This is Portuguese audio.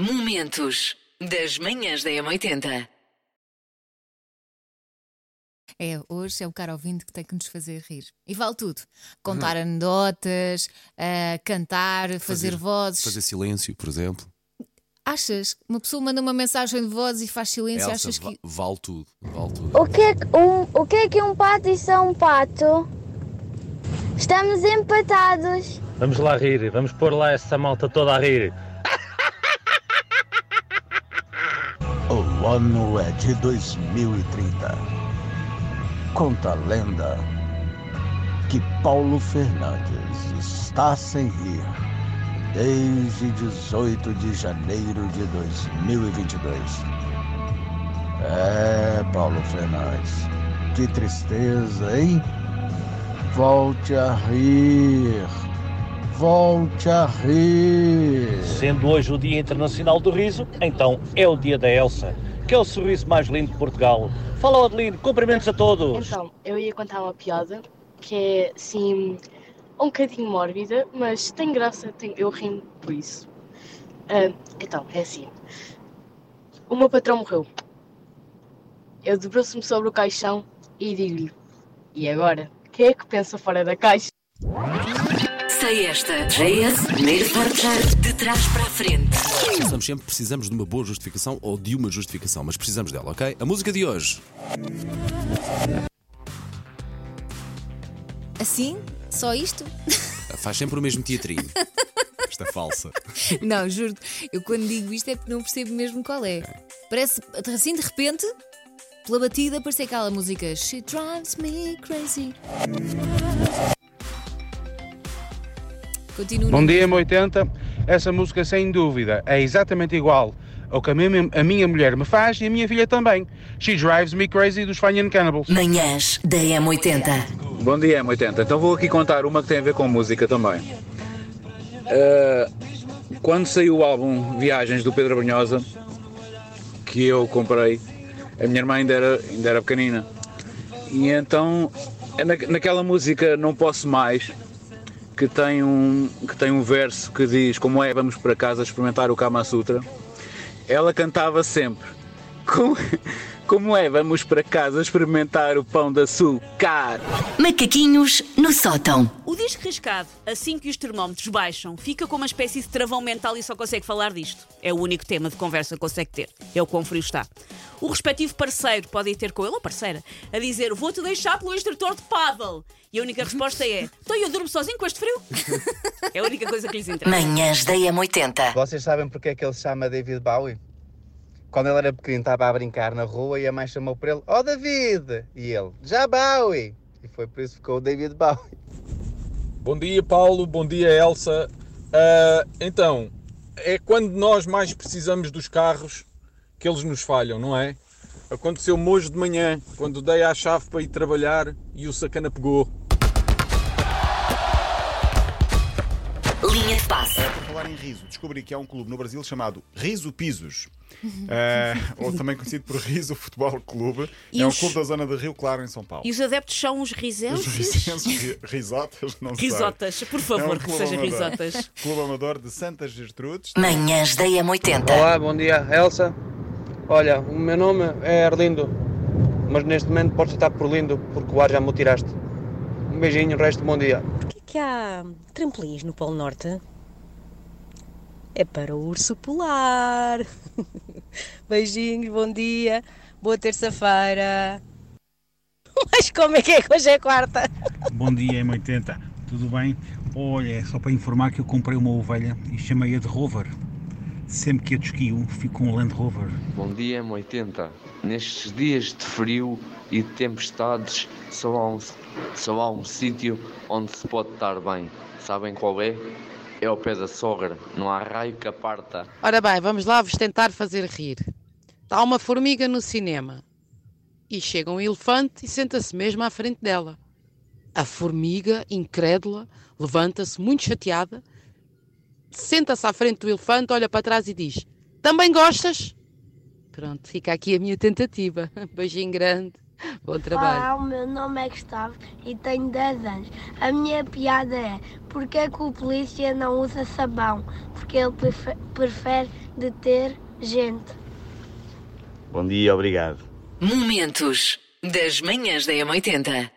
Momentos das manhãs da M80. É, hoje é o cara ouvinte que tem que nos fazer rir. E vale tudo. Contar anedotas, ah, cantar, fazer, vozes. Fazer silêncio, por exemplo. Achas? Uma pessoa manda uma mensagem de voz e faz silêncio, Elsa, achas que. vale tudo. Vale tudo. O que, é que um, o que é que um pato e é um pato? Estamos empatados. Vamos lá rir, vamos pôr lá essa malta toda a rir. O ano é de 2030. Conta a lenda que Paulo Fernandes está sem rir desde 18 de janeiro de 2022. É, Paulo Fernandes, que tristeza, hein? Volte a rir. Volte a rir. Sendo hoje o Dia Internacional do Riso, então é o dia da Elsa, que é o sorriso mais lindo de Portugal. Fala, Adeline, cumprimentos a todos. Então, eu ia contar uma piada que é, assim, um bocadinho mórbida, mas tem graça, tem, eu rimo por isso. Ah, então, é assim. O meu patrão morreu. Eu debruço-me sobre o caixão e digo-lhe: E agora? Quem é que pensa fora da caixa? Sei esta. JS, primeiro forjar de trás para a frente. Precisamos sempre precisamos de uma boa justificação ou de uma justificação, mas precisamos dela, ok? A música de hoje. Assim? Só isto? Faz sempre o mesmo teatrinho. Esta é falsa. não, juro eu quando digo isto é porque não percebo mesmo qual é. Parece assim de repente, pela batida, parece aquela música She drives me crazy. Continua. Bom dia, M80. Essa música, sem dúvida, é exatamente igual ao que a minha, a minha mulher me faz e a minha filha também. She Drives Me Crazy dos Fine Cannibals. Manhãs da M80. Bom dia, M80. Então vou aqui contar uma que tem a ver com música também. Eh, quando saiu o álbum Viagens do Pedro Brunhosa, que eu comprei, a minha irmã ainda era, ainda era pequenina. E então, na, naquela música Não Posso Mais, que tem, um, que tem um verso que diz como é, vamos para casa experimentar o Kama Sutra, ela cantava sempre. Como, como é, vamos para casa experimentar o pão de açúcar. Macaquinhos no sótão. O disco riscado, assim que os termómetros baixam, fica com uma espécie de travão mental e só consegue falar disto. É o único tema de conversa que consegue ter. É o quão frio está. O respectivo parceiro pode ir ter com ele, ou parceira, a dizer: Vou-te deixar pelo instrutor de paddle. E a única resposta é: Então eu durmo sozinho com este frio? é a única coisa que lhes interessa. Manhãs da M80. Vocês sabem porque é que ele se chama David Bowie? Quando ele era pequeno estava a brincar na rua e a mãe chamou por ele, oh David! E ele, já Bowie! E foi por isso que ficou o David Bowie. Bom dia, Paulo. Bom dia, Elsa. Ah, então, é quando nós mais precisamos dos carros que eles nos falham, não é? Aconteceu-me hoje de manhã, quando dei à chave para ir trabalhar e o sacana pegou. Linha de passe. Por falar em riso, descobri que há um clube no Brasil chamado Riso Pisos. Eh, ou também conhecido por Riso Futebol Clube. E é os- um clube da zona de Rio Claro, em São Paulo. E os adeptos são os Os risenses? risenses, ri- risotas, não sei. Risotas, por É favor, um que seja amador. risotas. Clube Amador de Santa Gertrudes. Manhãs da M80. Olá, bom dia, Elsa. Olha, o meu nome é Arlindo, mas neste momento podes estar por lindo porque o ar já me o tiraste. Um beijinho, o resto bom dia. Porquê que há trampolins no Polo Norte? É para o urso polar. Beijinhos, bom dia, boa terça-feira. Mas como é que é que hoje é quarta? Bom dia, M80. Tudo bem? Olha, é só para informar que eu comprei uma ovelha e chamei-a de Rover. Sempre que a desquio, fico com um Land Rover. Bom dia, M80. Nestes dias de frio e de tempestades, só há um, só há um sítio onde se pode estar bem. Sabem qual é? É ao pé da sogra. Não há raio que a parta. Ora bem, vamos lá vos tentar fazer rir. Está uma formiga no cinema e chega um elefante e senta-se mesmo à frente dela. A formiga, incrédula, levanta-se muito chateada, senta-se à frente do elefante, olha para trás e diz: Também gostas? Pronto, fica aqui a minha tentativa. Beijinho grande. Bom trabalho. Olá, o meu nome é Gustavo e tenho 10 anos. A minha piada é porque é que o polícia não usa sabão? Porque ele prefe- prefere deter gente. Bom dia, obrigado. Momentos das manhãs da M80.